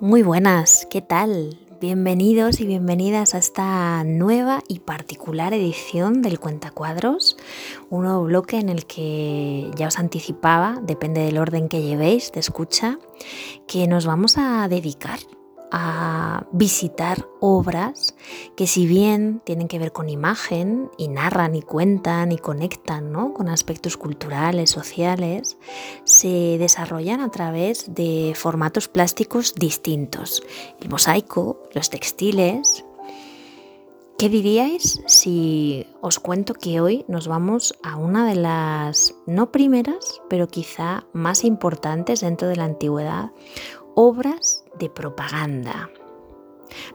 Muy buenas, ¿qué tal? Bienvenidos y bienvenidas a esta nueva y particular edición del Cuentacuadros, un nuevo bloque en el que ya os anticipaba, depende del orden que llevéis de escucha, que nos vamos a dedicar a visitar obras que si bien tienen que ver con imagen y narran y cuentan y conectan ¿no? con aspectos culturales, sociales, se desarrollan a través de formatos plásticos distintos. El mosaico, los textiles. ¿Qué diríais si os cuento que hoy nos vamos a una de las, no primeras, pero quizá más importantes dentro de la antigüedad, obras de propaganda.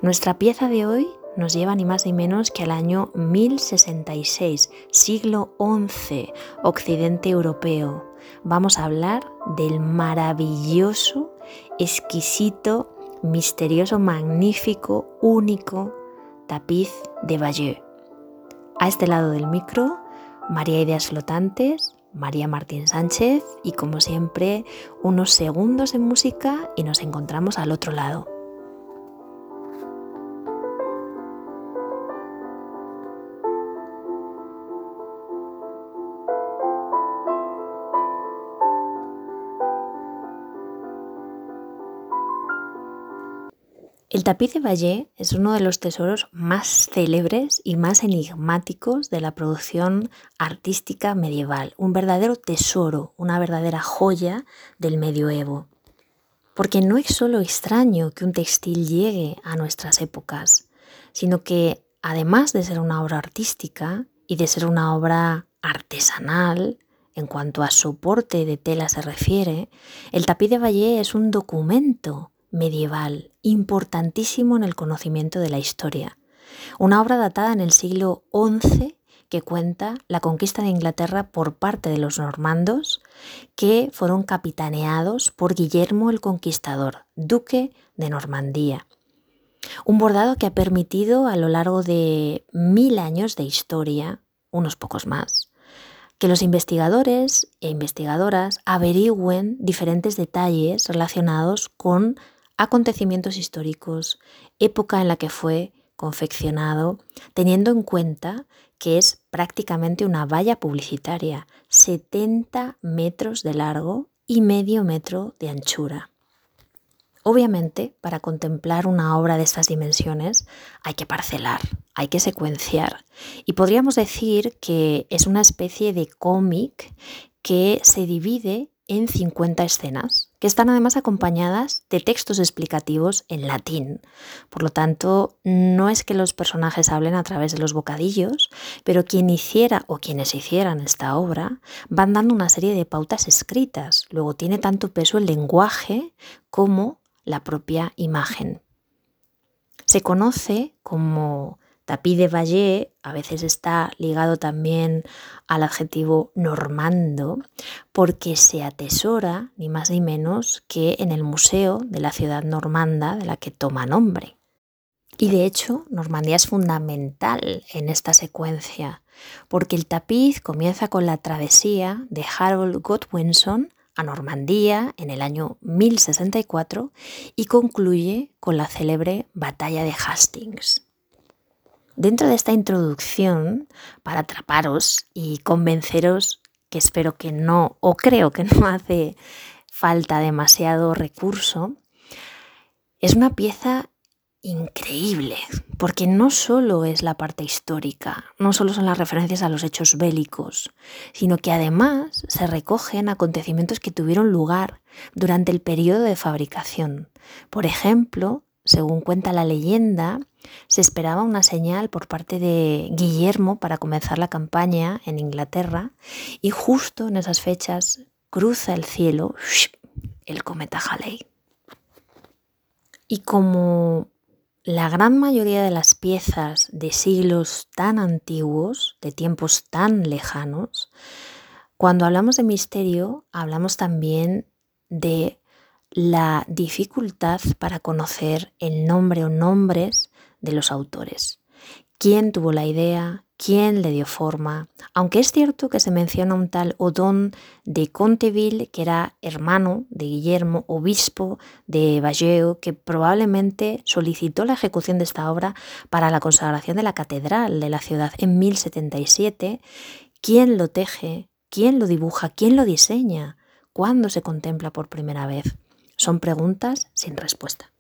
Nuestra pieza de hoy nos lleva ni más ni menos que al año 1066, siglo XI, occidente europeo. Vamos a hablar del maravilloso, exquisito, misterioso, magnífico, único tapiz de Bayeux. A este lado del micro, María Ideas Flotantes, María Martín Sánchez y como siempre unos segundos en música y nos encontramos al otro lado. El tapiz de Valle es uno de los tesoros más célebres y más enigmáticos de la producción artística medieval, un verdadero tesoro, una verdadera joya del medioevo. Porque no es solo extraño que un textil llegue a nuestras épocas, sino que además de ser una obra artística y de ser una obra artesanal, en cuanto a soporte de tela se refiere, el tapiz de Valle es un documento medieval importantísimo en el conocimiento de la historia. Una obra datada en el siglo XI que cuenta la conquista de Inglaterra por parte de los normandos que fueron capitaneados por Guillermo el Conquistador, duque de Normandía. Un bordado que ha permitido a lo largo de mil años de historia, unos pocos más, que los investigadores e investigadoras averigüen diferentes detalles relacionados con acontecimientos históricos, época en la que fue confeccionado, teniendo en cuenta que es prácticamente una valla publicitaria, 70 metros de largo y medio metro de anchura. Obviamente, para contemplar una obra de estas dimensiones hay que parcelar, hay que secuenciar. Y podríamos decir que es una especie de cómic que se divide en 50 escenas, que están además acompañadas de textos explicativos en latín. Por lo tanto, no es que los personajes hablen a través de los bocadillos, pero quien hiciera o quienes hicieran esta obra van dando una serie de pautas escritas. Luego tiene tanto peso el lenguaje como la propia imagen. Se conoce como Tapiz de Valle a veces está ligado también al adjetivo normando porque se atesora ni más ni menos que en el museo de la ciudad normanda de la que toma nombre. Y de hecho, Normandía es fundamental en esta secuencia, porque el tapiz comienza con la travesía de Harold Godwinson a Normandía en el año 1064 y concluye con la célebre batalla de Hastings. Dentro de esta introducción, para atraparos y convenceros que espero que no, o creo que no hace falta demasiado recurso, es una pieza increíble, porque no solo es la parte histórica, no solo son las referencias a los hechos bélicos, sino que además se recogen acontecimientos que tuvieron lugar durante el periodo de fabricación. Por ejemplo, según cuenta la leyenda, se esperaba una señal por parte de Guillermo para comenzar la campaña en Inglaterra y justo en esas fechas cruza el cielo el cometa Halley. Y como la gran mayoría de las piezas de siglos tan antiguos, de tiempos tan lejanos, cuando hablamos de misterio hablamos también de la dificultad para conocer el nombre o nombres de los autores. ¿Quién tuvo la idea? quién le dio forma, aunque es cierto que se menciona un tal Odón de Conteville, que era hermano de Guillermo, obispo de Valleo, que probablemente solicitó la ejecución de esta obra para la consagración de la catedral de la ciudad en 1077, quién lo teje, quién lo dibuja, quién lo diseña, cuándo se contempla por primera vez. Son preguntas sin respuesta.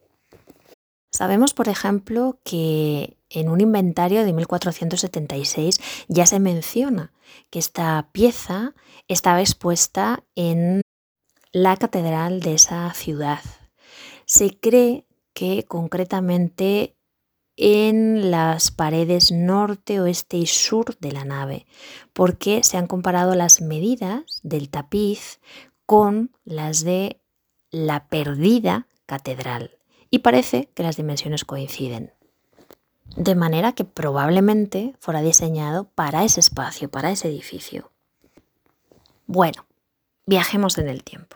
Sabemos, por ejemplo, que en un inventario de 1476 ya se menciona que esta pieza estaba expuesta en la catedral de esa ciudad. Se cree que concretamente en las paredes norte, oeste y sur de la nave, porque se han comparado las medidas del tapiz con las de la perdida catedral y parece que las dimensiones coinciden. De manera que probablemente fuera diseñado para ese espacio, para ese edificio. Bueno, viajemos en el tiempo.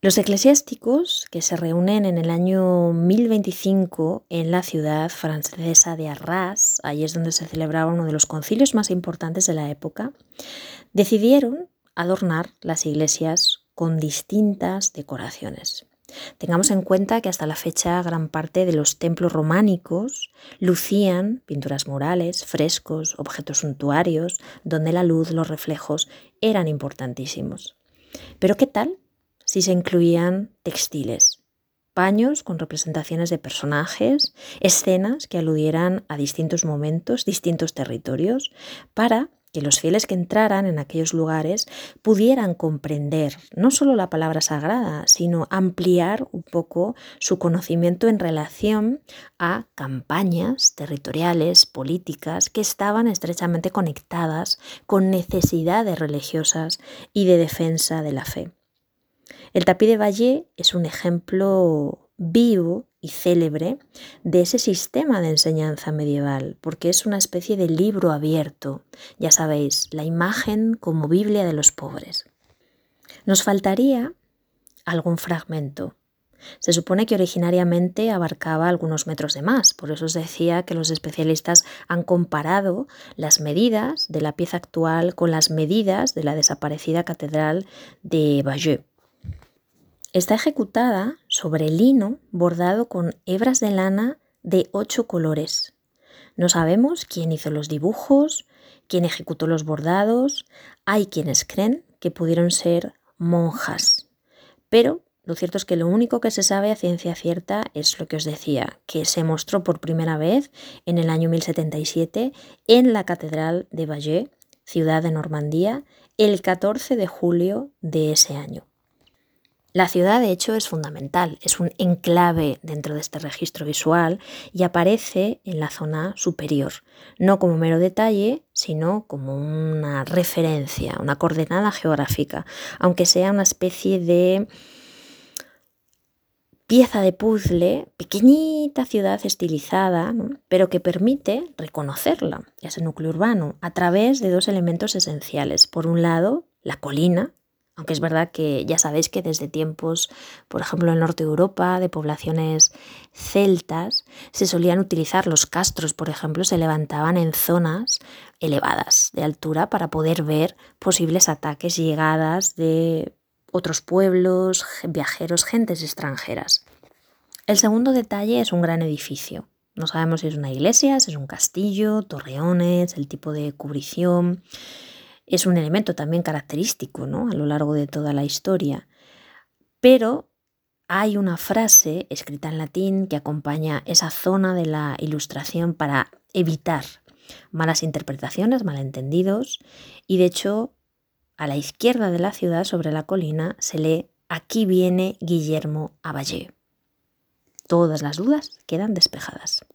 Los eclesiásticos que se reúnen en el año 1025 en la ciudad francesa de Arras, ahí es donde se celebraba uno de los concilios más importantes de la época, decidieron adornar las iglesias con distintas decoraciones. Tengamos en cuenta que hasta la fecha gran parte de los templos románicos lucían pinturas murales, frescos, objetos suntuarios, donde la luz, los reflejos eran importantísimos. Pero ¿qué tal si se incluían textiles? Paños con representaciones de personajes, escenas que aludieran a distintos momentos, distintos territorios, para que los fieles que entraran en aquellos lugares pudieran comprender no solo la palabra sagrada, sino ampliar un poco su conocimiento en relación a campañas territoriales, políticas, que estaban estrechamente conectadas con necesidades religiosas y de defensa de la fe. El tapiz de Valle es un ejemplo vivo y célebre de ese sistema de enseñanza medieval, porque es una especie de libro abierto, ya sabéis, la imagen como Biblia de los pobres. Nos faltaría algún fragmento. Se supone que originariamente abarcaba algunos metros de más, por eso os decía que los especialistas han comparado las medidas de la pieza actual con las medidas de la desaparecida catedral de Bayeux. Está ejecutada sobre lino bordado con hebras de lana de ocho colores. No sabemos quién hizo los dibujos, quién ejecutó los bordados. Hay quienes creen que pudieron ser monjas. Pero lo cierto es que lo único que se sabe a ciencia cierta es lo que os decía, que se mostró por primera vez en el año 1077 en la Catedral de Bayeux, ciudad de Normandía, el 14 de julio de ese año. La ciudad, de hecho, es fundamental, es un enclave dentro de este registro visual y aparece en la zona superior, no como mero detalle, sino como una referencia, una coordenada geográfica, aunque sea una especie de pieza de puzzle, pequeñita ciudad estilizada, pero que permite reconocerla, ese núcleo urbano, a través de dos elementos esenciales. Por un lado, la colina, aunque es verdad que ya sabéis que desde tiempos, por ejemplo, en el norte de Europa, de poblaciones celtas, se solían utilizar los castros, por ejemplo, se levantaban en zonas elevadas de altura para poder ver posibles ataques y llegadas de otros pueblos, viajeros, gentes extranjeras. El segundo detalle es un gran edificio. No sabemos si es una iglesia, si es un castillo, torreones, el tipo de cubrición es un elemento también característico ¿no? a lo largo de toda la historia. Pero hay una frase escrita en latín que acompaña esa zona de la ilustración para evitar malas interpretaciones, malentendidos, y de hecho a la izquierda de la ciudad, sobre la colina, se lee Aquí viene Guillermo Aballé. Todas las dudas quedan despejadas.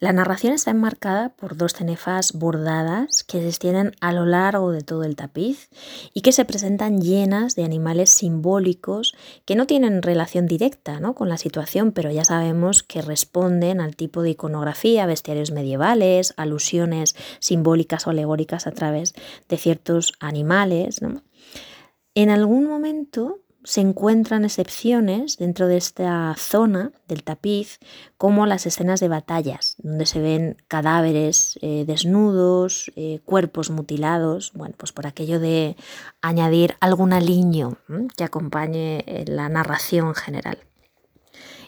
La narración está enmarcada por dos cenefas bordadas que se extienden a lo largo de todo el tapiz y que se presentan llenas de animales simbólicos que no tienen relación directa con la situación, pero ya sabemos que responden al tipo de iconografía, bestiarios medievales, alusiones simbólicas o alegóricas a través de ciertos animales. En algún momento se encuentran excepciones dentro de esta zona del tapiz, como las escenas de batallas, donde se ven cadáveres eh, desnudos, eh, cuerpos mutilados, bueno, pues por aquello de añadir algún aliño que acompañe eh, la narración general.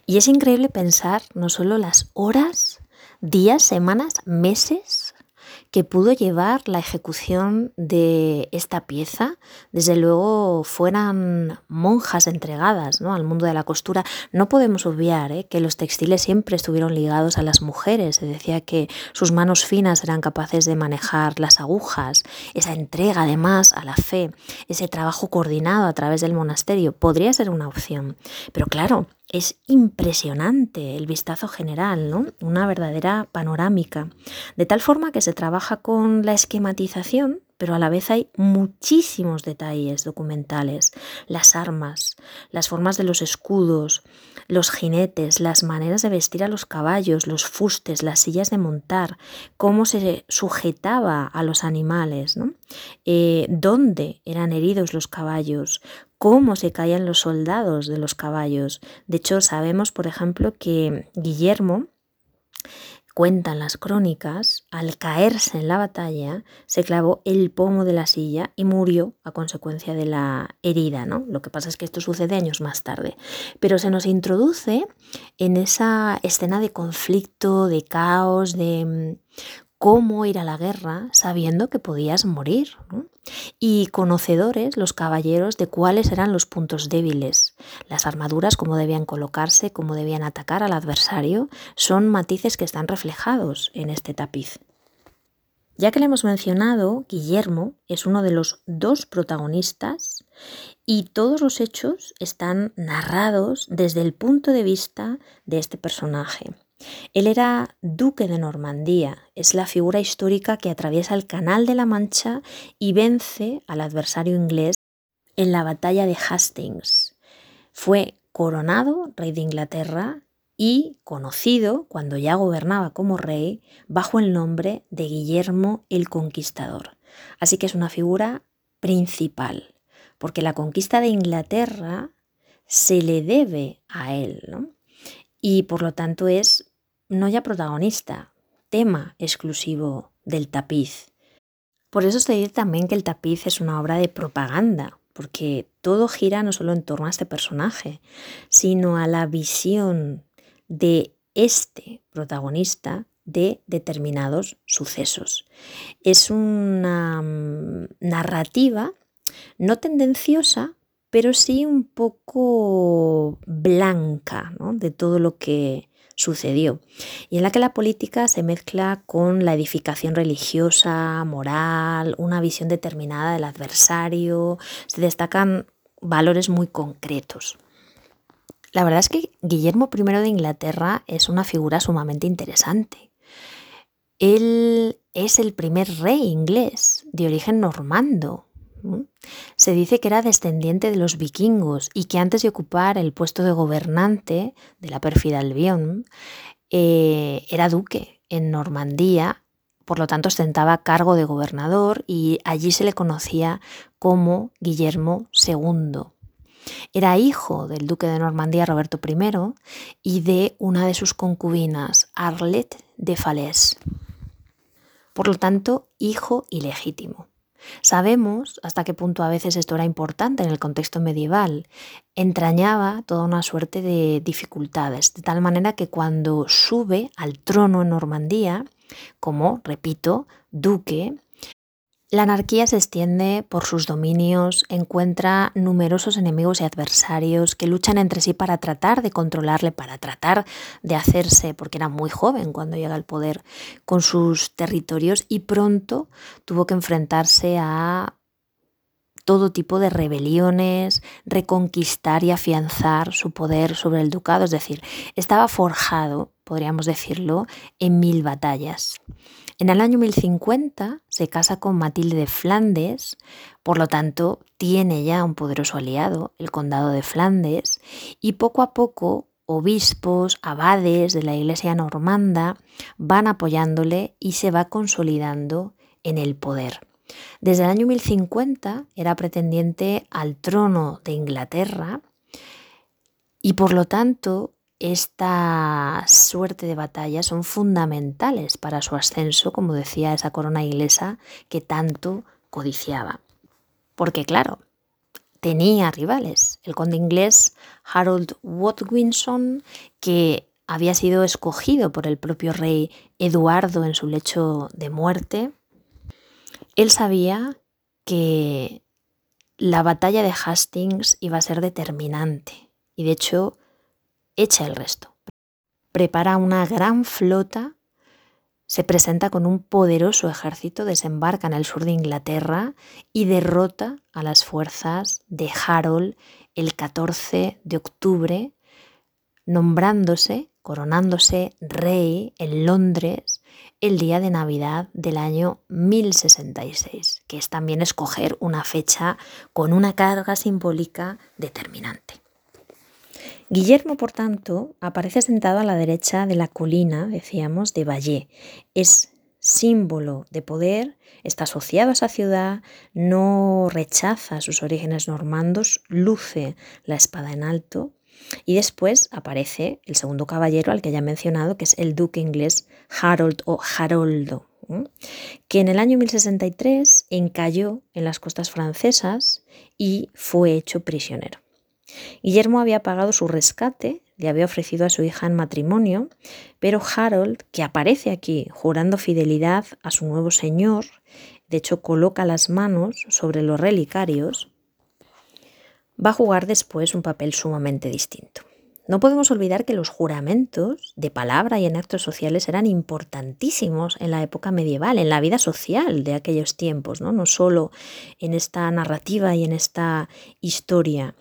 Y es increíble pensar no solo las horas, días, semanas, meses que pudo llevar la ejecución de esta pieza. Desde luego fueran monjas entregadas ¿no? al mundo de la costura. No podemos obviar ¿eh? que los textiles siempre estuvieron ligados a las mujeres. Se decía que sus manos finas eran capaces de manejar las agujas. Esa entrega además a la fe, ese trabajo coordinado a través del monasterio podría ser una opción. Pero claro, es impresionante el vistazo general, ¿no? Una verdadera panorámica. De tal forma que se trabaja con la esquematización, pero a la vez hay muchísimos detalles documentales. Las armas, las formas de los escudos, los jinetes, las maneras de vestir a los caballos, los fustes, las sillas de montar, cómo se sujetaba a los animales, ¿no? Eh, dónde eran heridos los caballos, cómo se caían los soldados de los caballos. De hecho, sabemos, por ejemplo, que Guillermo cuentan las crónicas, al caerse en la batalla, se clavó el pomo de la silla y murió a consecuencia de la herida, ¿no? Lo que pasa es que esto sucede años más tarde. Pero se nos introduce en esa escena de conflicto, de caos, de cómo ir a la guerra sabiendo que podías morir. Y conocedores los caballeros de cuáles eran los puntos débiles. Las armaduras, cómo debían colocarse, cómo debían atacar al adversario, son matices que están reflejados en este tapiz. Ya que le hemos mencionado, Guillermo es uno de los dos protagonistas y todos los hechos están narrados desde el punto de vista de este personaje. Él era duque de Normandía, es la figura histórica que atraviesa el Canal de la Mancha y vence al adversario inglés en la batalla de Hastings. Fue coronado rey de Inglaterra y conocido, cuando ya gobernaba como rey, bajo el nombre de Guillermo el Conquistador. Así que es una figura principal, porque la conquista de Inglaterra se le debe a él, ¿no? y por lo tanto es no ya protagonista, tema exclusivo del tapiz. Por eso se dice también que el tapiz es una obra de propaganda, porque todo gira no solo en torno a este personaje, sino a la visión de este protagonista de determinados sucesos. Es una mm, narrativa no tendenciosa, pero sí un poco blanca de todo lo que sucedió, y en la que la política se mezcla con la edificación religiosa, moral, una visión determinada del adversario, se destacan valores muy concretos. La verdad es que Guillermo I de Inglaterra es una figura sumamente interesante. Él es el primer rey inglés de origen normando, se dice que era descendiente de los vikingos y que antes de ocupar el puesto de gobernante de la pérfida Albión, eh, era duque en Normandía, por lo tanto ostentaba cargo de gobernador y allí se le conocía como Guillermo II. Era hijo del duque de Normandía Roberto I y de una de sus concubinas, Arlette de Falaise. Por lo tanto, hijo ilegítimo. Sabemos hasta qué punto a veces esto era importante en el contexto medieval. Entrañaba toda una suerte de dificultades, de tal manera que cuando sube al trono en Normandía, como, repito, duque, la anarquía se extiende por sus dominios, encuentra numerosos enemigos y adversarios que luchan entre sí para tratar de controlarle, para tratar de hacerse, porque era muy joven cuando llega al poder, con sus territorios y pronto tuvo que enfrentarse a todo tipo de rebeliones, reconquistar y afianzar su poder sobre el ducado, es decir, estaba forjado, podríamos decirlo, en mil batallas. En el año 1050 se casa con Matilde de Flandes, por lo tanto tiene ya un poderoso aliado, el condado de Flandes, y poco a poco obispos, abades de la iglesia normanda van apoyándole y se va consolidando en el poder. Desde el año 1050 era pretendiente al trono de Inglaterra y por lo tanto esta suerte de batallas son fundamentales para su ascenso, como decía esa corona inglesa que tanto codiciaba. Porque claro, tenía rivales. El conde inglés Harold Watkinson, que había sido escogido por el propio rey Eduardo en su lecho de muerte, él sabía que la batalla de Hastings iba a ser determinante y de hecho echa el resto. Prepara una gran flota, se presenta con un poderoso ejército, desembarca en el sur de Inglaterra y derrota a las fuerzas de Harold el 14 de octubre, nombrándose, coronándose rey en Londres el día de Navidad del año 1066, que es también escoger una fecha con una carga simbólica determinante. Guillermo, por tanto, aparece sentado a la derecha de la colina, decíamos, de Valle. Es símbolo de poder, está asociado a esa ciudad, no rechaza sus orígenes normandos, luce la espada en alto. Y después aparece el segundo caballero al que ya he mencionado, que es el duque inglés Harold o Haroldo, que en el año 1063 encalló en las costas francesas y fue hecho prisionero. Guillermo había pagado su rescate, le había ofrecido a su hija en matrimonio, pero Harold, que aparece aquí jurando fidelidad a su nuevo señor, de hecho coloca las manos sobre los relicarios, va a jugar después un papel sumamente distinto. No podemos olvidar que los juramentos de palabra y en actos sociales eran importantísimos en la época medieval, en la vida social de aquellos tiempos, no, no solo en esta narrativa y en esta historia.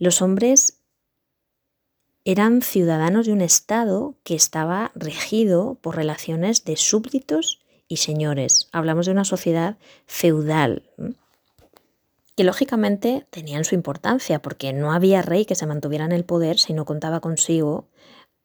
Los hombres eran ciudadanos de un Estado que estaba regido por relaciones de súbditos y señores. Hablamos de una sociedad feudal, que lógicamente tenían su importancia, porque no había rey que se mantuviera en el poder si no contaba consigo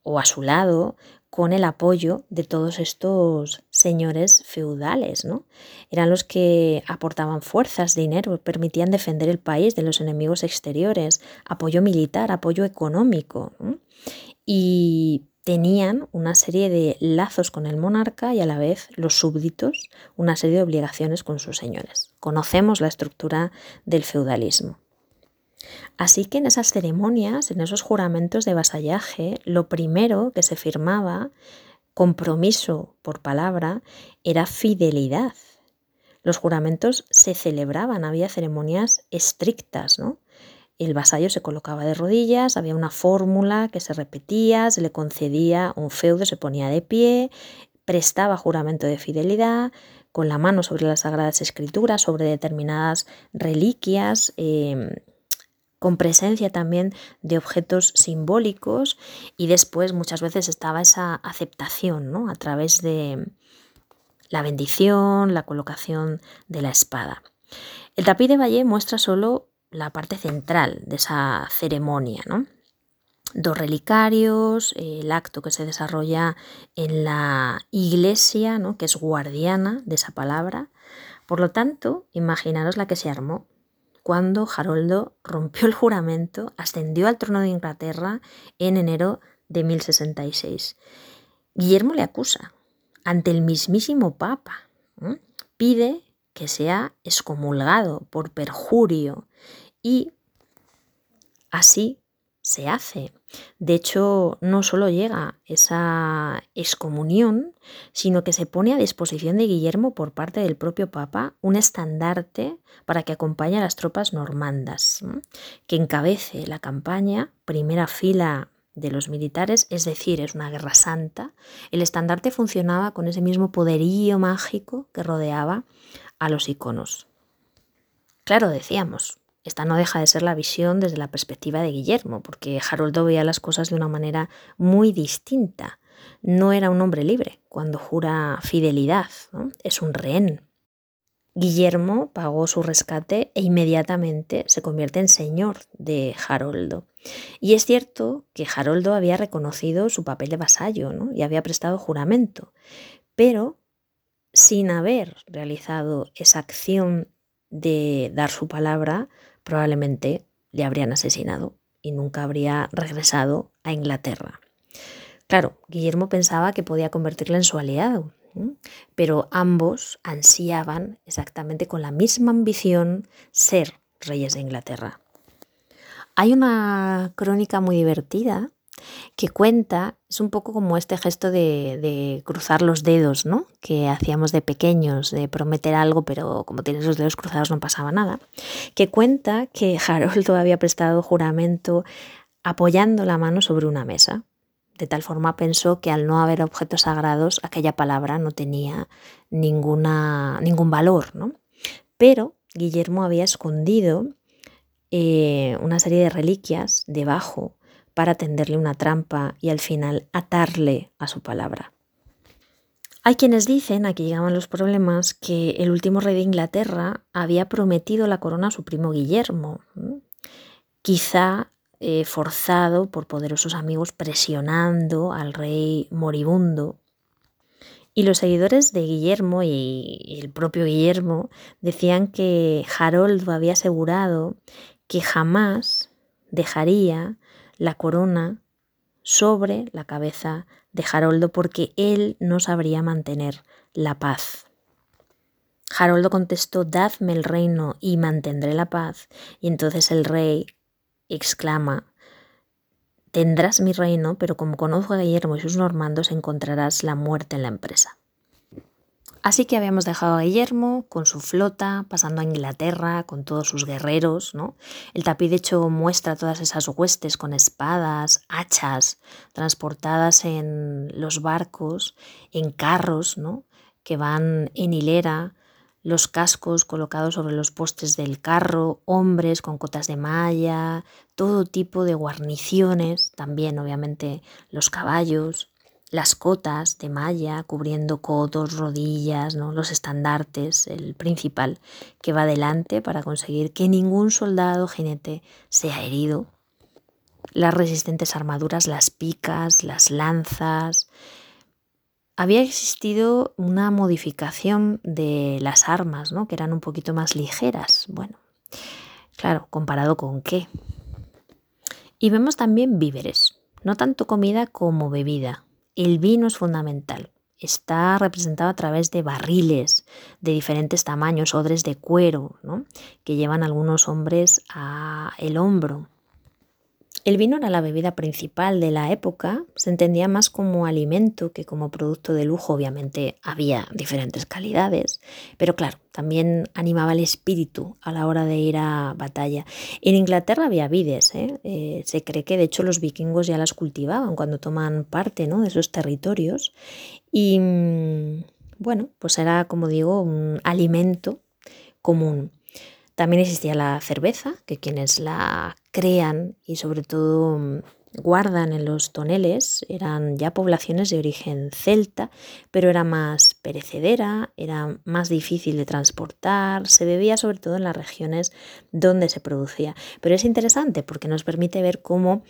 o a su lado con el apoyo de todos estos señores feudales, ¿no? Eran los que aportaban fuerzas, dinero, permitían defender el país de los enemigos exteriores, apoyo militar, apoyo económico. Y tenían una serie de lazos con el monarca y a la vez los súbditos una serie de obligaciones con sus señores. Conocemos la estructura del feudalismo. Así que en esas ceremonias, en esos juramentos de vasallaje, lo primero que se firmaba, compromiso por palabra, era fidelidad. Los juramentos se celebraban, había ceremonias estrictas, ¿no? El vasallo se colocaba de rodillas, había una fórmula que se repetía, se le concedía un feudo, se ponía de pie, prestaba juramento de fidelidad, con la mano sobre las sagradas escrituras, sobre determinadas reliquias, em, con presencia también de objetos simbólicos y después muchas veces estaba esa aceptación ¿no? a través de la bendición, la colocación de la espada. El tapiz de Valle muestra solo la parte central de esa ceremonia, ¿no? Dos relicarios, el acto que se desarrolla en la iglesia, ¿no? que es guardiana de esa palabra. Por lo tanto, imaginaros la que se armó cuando Haroldo rompió el juramento, ascendió al trono de Inglaterra en enero de 1066. Guillermo le acusa ante el mismísimo Papa. Pide que sea excomulgado por perjurio y así se hace. De hecho, no solo llega esa excomunión, sino que se pone a disposición de Guillermo por parte del propio Papa un estandarte para que acompañe a las tropas normandas, que encabece la campaña, primera fila de los militares, es decir, es una guerra santa. El estandarte funcionaba con ese mismo poderío mágico que rodeaba a los iconos. Claro, decíamos, esta no deja de ser la visión desde la perspectiva de Guillermo, porque Haroldo veía las cosas de una manera muy distinta. No era un hombre libre cuando jura fidelidad, es un rehén. Guillermo pagó su rescate e inmediatamente se convierte en señor de Haroldo. Y es cierto que Haroldo había reconocido su papel de vasallo y había prestado juramento, pero sin haber realizado esa acción de dar su palabra, probablemente le habrían asesinado y nunca habría regresado a Inglaterra. Claro, Guillermo pensaba que podía convertirle en su aliado, pero ambos ansiaban exactamente con la misma ambición ser reyes de Inglaterra. Hay una crónica muy divertida que cuenta, es un poco como este gesto de, cruzar los dedos, ¿no? Que hacíamos de pequeños, de prometer algo, pero como tienes los dedos cruzados no pasaba nada. Que cuenta que Harold había prestado juramento apoyando la mano sobre una mesa. De tal forma pensó que al no haber objetos sagrados, aquella palabra no tenía ninguna, ningún valor, ¿no? Pero Guillermo había escondido eh, una serie de reliquias debajo para tenderle una trampa y al final atarle a su palabra. Hay quienes dicen, aquí llegaban los problemas, que el último rey de Inglaterra había prometido la corona a su primo Guillermo, quizá eh, forzado por poderosos amigos presionando al rey moribundo. Y los seguidores de Guillermo y el propio Guillermo decían que Harold había asegurado que jamás dejaría la corona sobre la cabeza de Haroldo porque él no sabría mantener la paz. Haroldo contestó, dadme el reino y mantendré la paz. Y entonces el rey exclama, tendrás mi reino, pero como conozco a Guillermo y sus normandos, encontrarás la muerte en la empresa. Así que habíamos dejado a Guillermo con su flota, pasando a Inglaterra, con todos sus guerreros, ¿no? El tapiz de hecho muestra todas esas huestes con espadas, hachas, transportadas en los barcos, en carros, ¿no? Que van en hilera, los cascos colocados sobre los postes del carro, hombres con cotas de malla, todo tipo de guarniciones, también obviamente los caballos, las cotas de malla cubriendo codos, rodillas, ¿no? los estandartes, el principal que va delante para conseguir que ningún soldado jinete sea herido, las resistentes armaduras, las picas, las lanzas. Había existido una modificación de las armas, ¿no? que eran un poquito más ligeras. Bueno, claro, comparado con qué. Y vemos también víveres, no tanto comida como bebida, el vino es fundamental. Está representado a través de barriles de diferentes tamaños, odres de cuero, que llevan algunos hombres a el hombro el vino era la bebida principal de la época, se entendía más como alimento que como producto de lujo, obviamente había diferentes calidades, pero claro, también animaba el espíritu a la hora de ir a batalla. En Inglaterra había vides, ¿eh? Eh, se cree que de hecho los vikingos ya las cultivaban cuando toman parte ¿no? de esos territorios y mm, bueno, pues era como digo un alimento común. También existía la cerveza, que quienes la crean y sobre todo mm, guardan en los toneles eran ya poblaciones de origen celta, pero era más perecedera, era más difícil de transportar, se bebía sobre todo en las regiones donde se producía. Pero es interesante porque nos permite ver cómo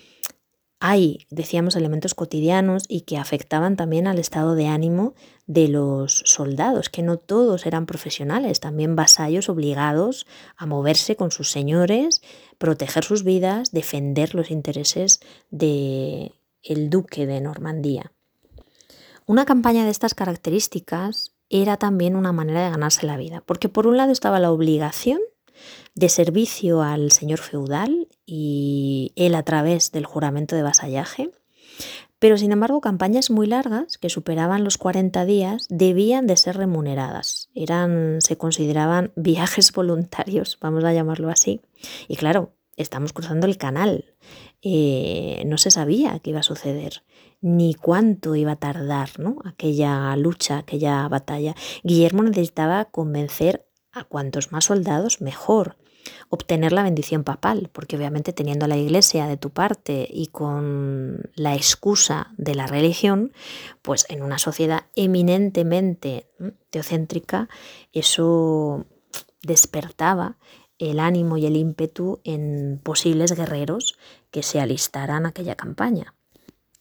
hay, decíamos, elementos cotidianos y que afectaban también al estado de ánimo de los soldados, que no todos eran profesionales, también vasallos obligados a moverse con sus señores, proteger sus vidas, defender los intereses de duque de Normandía. Una campaña de estas características era también una manera de ganarse la vida, porque por un lado estaba la obligación de servicio al señor feudal y él a través del juramento de vasallaje, pero sin embargo campañas muy largas, que superaban los 40 días, debían de ser remuneradas. Eran, se consideraban viajes voluntarios, vamos a llamarlo así. Y claro, estamos cruzando el canal. Eh, no se sabía qué iba a suceder ni cuánto iba a tardar ¿no? aquella lucha, aquella batalla. Guillermo necesitaba convencer a cuantos más soldados, mejor. Obtener la bendición papal, porque obviamente teniendo la iglesia de tu parte y con la excusa de la religión, pues en una sociedad eminentemente teocéntrica, eso despertaba el ánimo y el ímpetu en posibles guerreros que se alistaran a aquella campaña.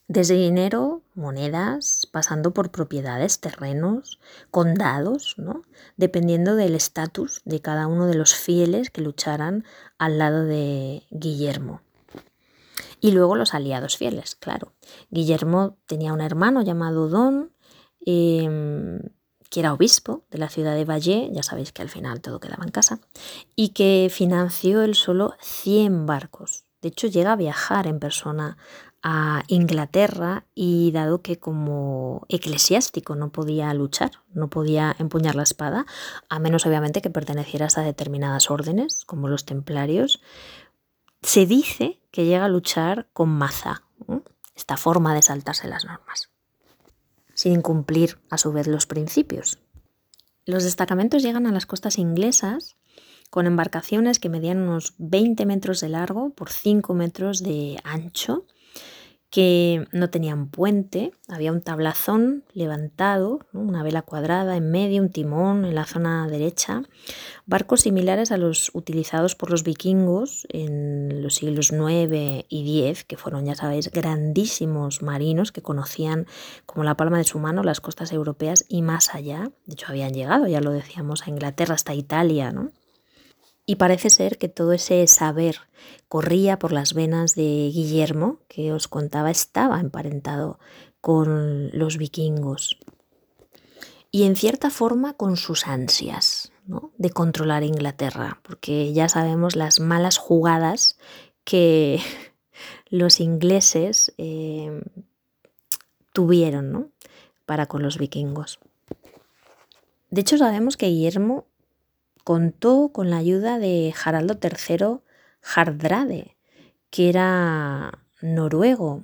Desde dinero, monedas, pasando por propiedades, terrenos, condados, ¿no? dependiendo del estatus de cada uno de los fieles que lucharan al lado de Guillermo. Y luego los aliados fieles, claro. Guillermo tenía un hermano llamado Don, em, que era obispo de la ciudad de Valle, ya sabéis que al final todo quedaba en casa, y que financió él solo 100 barcos. De hecho, llega a viajar en persona a Inglaterra y dado que como eclesiástico no podía luchar, no podía empuñar la espada, a menos obviamente que pertenecieras a determinadas órdenes, como los templarios, se dice que llega a luchar con maza, esta forma de saltarse las normas, sin incumplir a su vez los principios. Los destacamentos llegan a las costas inglesas con embarcaciones que medían unos 20 metros de largo por 5 metros de ancho que no tenían puente, había un tablazón levantado, una vela cuadrada en medio, un timón en la zona derecha, barcos similares a los utilizados por los vikingos en los siglos IX y X, que fueron, ya sabéis, grandísimos marinos que conocían como la palma de su mano las costas europeas y más allá. De hecho, habían llegado, ya lo decíamos, a Inglaterra hasta Italia, ¿no? Y parece ser que todo ese saber corría por las venas de Guillermo, que os contaba estaba emparentado con los vikingos. Y en cierta forma con sus ansias de controlar Inglaterra, porque ya sabemos las malas jugadas que los ingleses eh, tuvieron para con los vikingos. De hecho, sabemos que Guillermo contó con la ayuda de Haraldo III Hardrade, que era noruego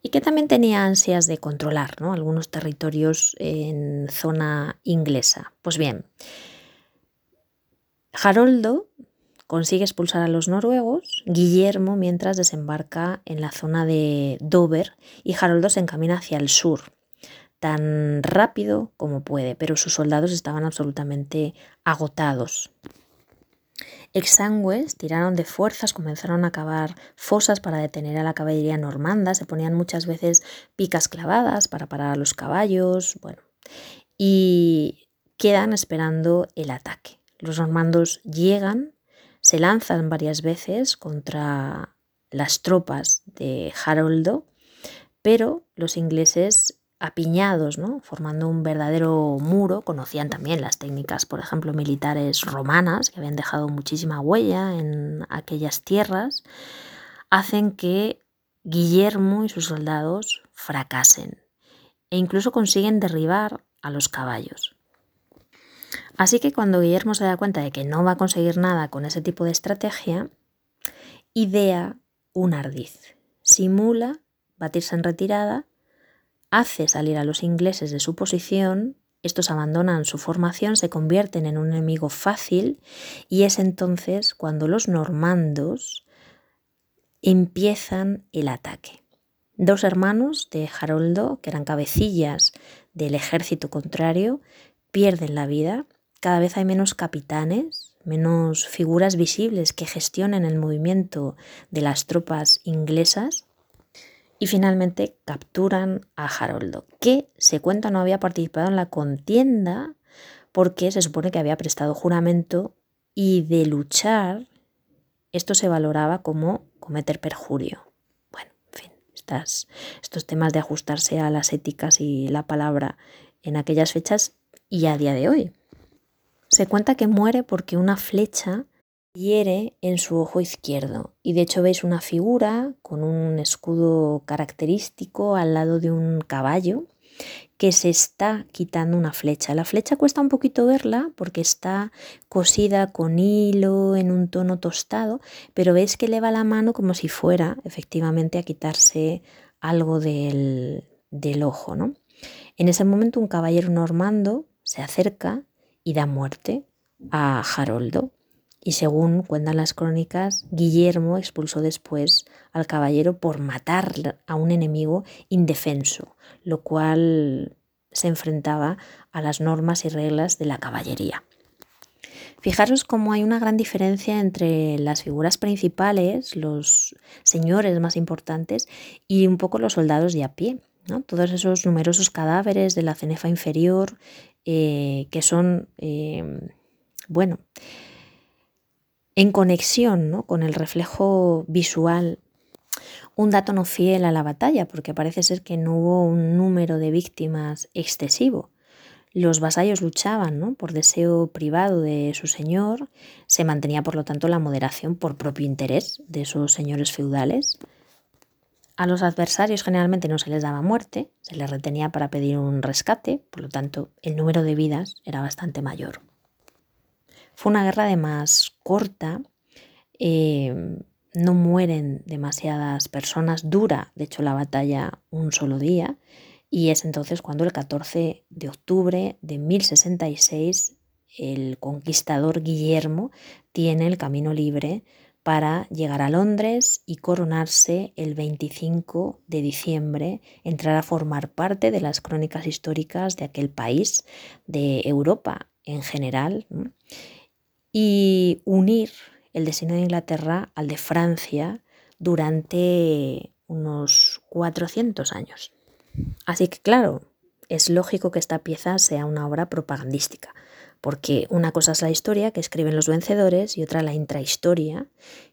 y que también tenía ansias de controlar algunos territorios en zona inglesa. Pues bien, Haroldo consigue expulsar a los noruegos, Guillermo mientras desembarca en la zona de Dover y Haroldo se encamina hacia el sur tan rápido como puede, pero sus soldados estaban absolutamente agotados. Exangües tiraron de fuerzas, comenzaron a cavar fosas para detener a la caballería normanda, se ponían muchas veces picas clavadas para parar a los caballos, bueno, y quedan esperando el ataque. Los normandos llegan, se lanzan varias veces contra las tropas de Haroldo, pero los ingleses apiñados, formando un verdadero muro. Conocían también las técnicas, por ejemplo, militares romanas, que habían dejado muchísima huella en aquellas tierras, hacen que Guillermo y sus soldados fracasen e incluso consiguen derribar a los caballos. Así que cuando Guillermo se da cuenta de que no va a conseguir nada con ese tipo de estrategia, idea un ardiz, simula batirse en retirada hace salir a los ingleses de su posición, estos abandonan su formación, se convierten en un enemigo fácil y es entonces cuando los normandos empiezan el ataque. Dos hermanos de Haroldo, que eran cabecillas del ejército contrario, pierden la vida. Cada vez hay menos capitanes, menos figuras visibles que gestionen el movimiento de las tropas inglesas y finalmente capturan a Haroldo, que se cuenta no había participado en la contienda porque se supone que había prestado juramento y de luchar esto se valoraba como cometer perjurio. Bueno, en fin, estas, estos temas de ajustarse a las éticas y la palabra en aquellas fechas y a día de hoy. Se cuenta que muere porque una flecha hiere en su ojo izquierdo. Y de hecho veis una figura con un escudo característico al lado de un caballo que se está quitando una flecha. La flecha cuesta un poquito verla porque está cosida con hilo en un tono tostado, pero veis que va la mano como si fuera efectivamente a quitarse algo del, del ojo. ¿no? En ese momento un caballero normando se acerca y da muerte a Haroldo y según cuentan las crónicas, Guillermo expulsó después al caballero por matar a un enemigo indefenso, lo cual se enfrentaba a las normas y reglas de la caballería. Fijaros cómo hay una gran diferencia entre las figuras principales, los señores más importantes, y un poco los soldados de a pie. Todos esos numerosos cadáveres de la cenefa inferior eh, que son, eh, bueno, en conexión con el reflejo visual un dato no fiel a la batalla, porque parece ser que no hubo un número de víctimas excesivo. Los vasallos luchaban por deseo privado de su señor, se mantenía por lo tanto la moderación por propio interés de esos señores feudales. A los adversarios generalmente no se les daba muerte, se les retenía para pedir un rescate, por lo tanto el número de vidas era bastante mayor. Fue una guerra de más corta, eh, no mueren demasiadas personas, dura de hecho la batalla un solo día y es entonces cuando el 14 de octubre de 1066 el conquistador Guillermo tiene el camino libre para llegar a Londres y coronarse el 25 de diciembre, entrar a formar parte de las crónicas históricas de aquel país, de Europa en general, y unir el destino de Inglaterra al de Francia durante unos 400 años. Así que claro, es lógico que esta pieza sea una obra propagandística, porque una cosa es la historia que escriben los vencedores y otra la intrahistoria,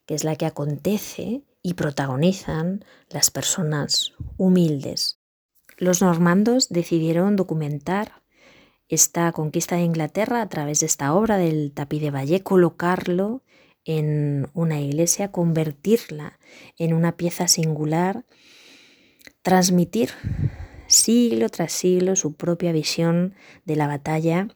que es la que acontece y protagonizan las personas humildes. Los normandos decidieron documentar esta conquista de Inglaterra a través de esta obra del tapiz de Valle, colocarlo en una iglesia, convertirla en una pieza singular, transmitir siglo tras siglo su propia visión de la batalla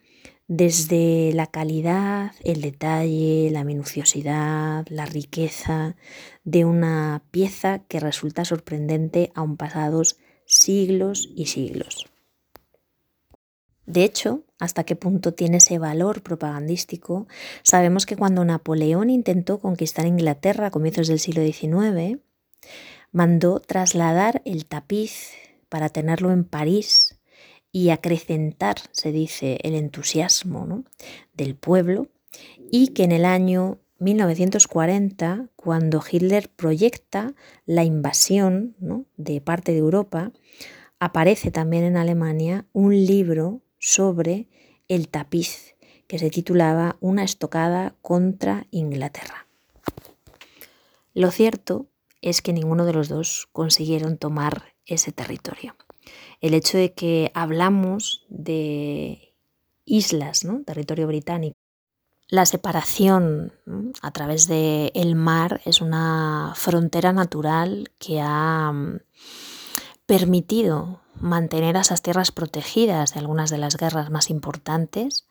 desde la calidad, el detalle, la minuciosidad, la riqueza de una pieza que resulta sorprendente aun pasados siglos y siglos. De hecho, hasta qué punto tiene ese valor propagandístico, sabemos que cuando Napoleón intentó conquistar Inglaterra a comienzos del siglo XIX, mandó trasladar el tapiz para tenerlo en París y acrecentar, se dice, el entusiasmo del pueblo, y que en el año 1940, cuando Hitler proyecta la invasión de parte de Europa, aparece también en Alemania un libro sobre el tapiz que se titulaba Una estocada contra Inglaterra. Lo cierto es que ninguno de los dos consiguieron tomar ese territorio. El hecho de que hablamos de islas, ¿no? territorio británico, la separación a través del el mar es una frontera natural que ha mm, permitido mantener esas tierras protegidas de algunas de las guerras más importantes,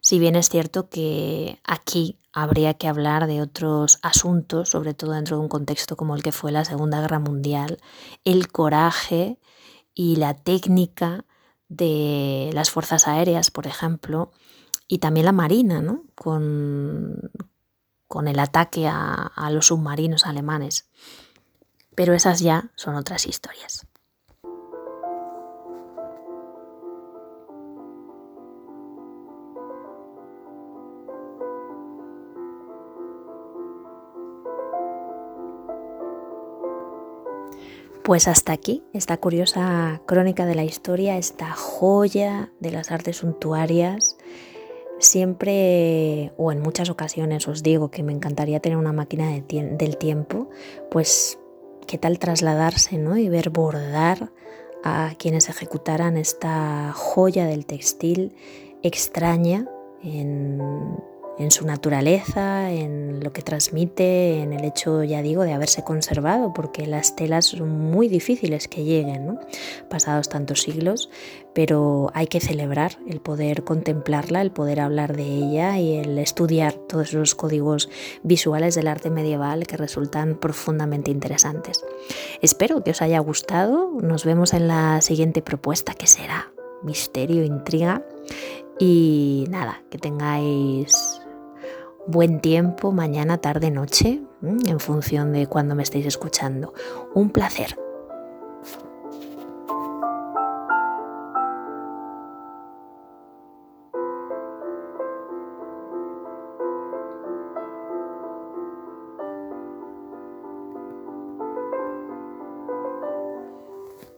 si bien es cierto que aquí habría que hablar de otros asuntos, sobre todo dentro de un contexto como el que fue la Segunda Guerra Mundial, el coraje y la técnica de las fuerzas aéreas, por ejemplo, y también la marina, ¿no? con, con el ataque a, a los submarinos alemanes. Pero esas ya son otras historias. Pues hasta aquí esta curiosa crónica de la historia, esta joya de las artes suntuarias. Siempre o en muchas ocasiones os digo que me encantaría tener una máquina del tiempo, pues qué tal trasladarse ¿no? y ver bordar a quienes ejecutaran esta joya del textil extraña en en su naturaleza, en lo que transmite, en el hecho, ya digo, de haberse conservado, porque las telas son muy difíciles que lleguen, ¿no? pasados tantos siglos, pero hay que celebrar el poder contemplarla, el poder hablar de ella y el estudiar todos los códigos visuales del arte medieval que resultan profundamente interesantes. Espero que os haya gustado, nos vemos en la siguiente propuesta que será misterio, intriga y nada, que tengáis buen tiempo mañana, tarde, noche, en función de cuando me estéis escuchando. Un placer.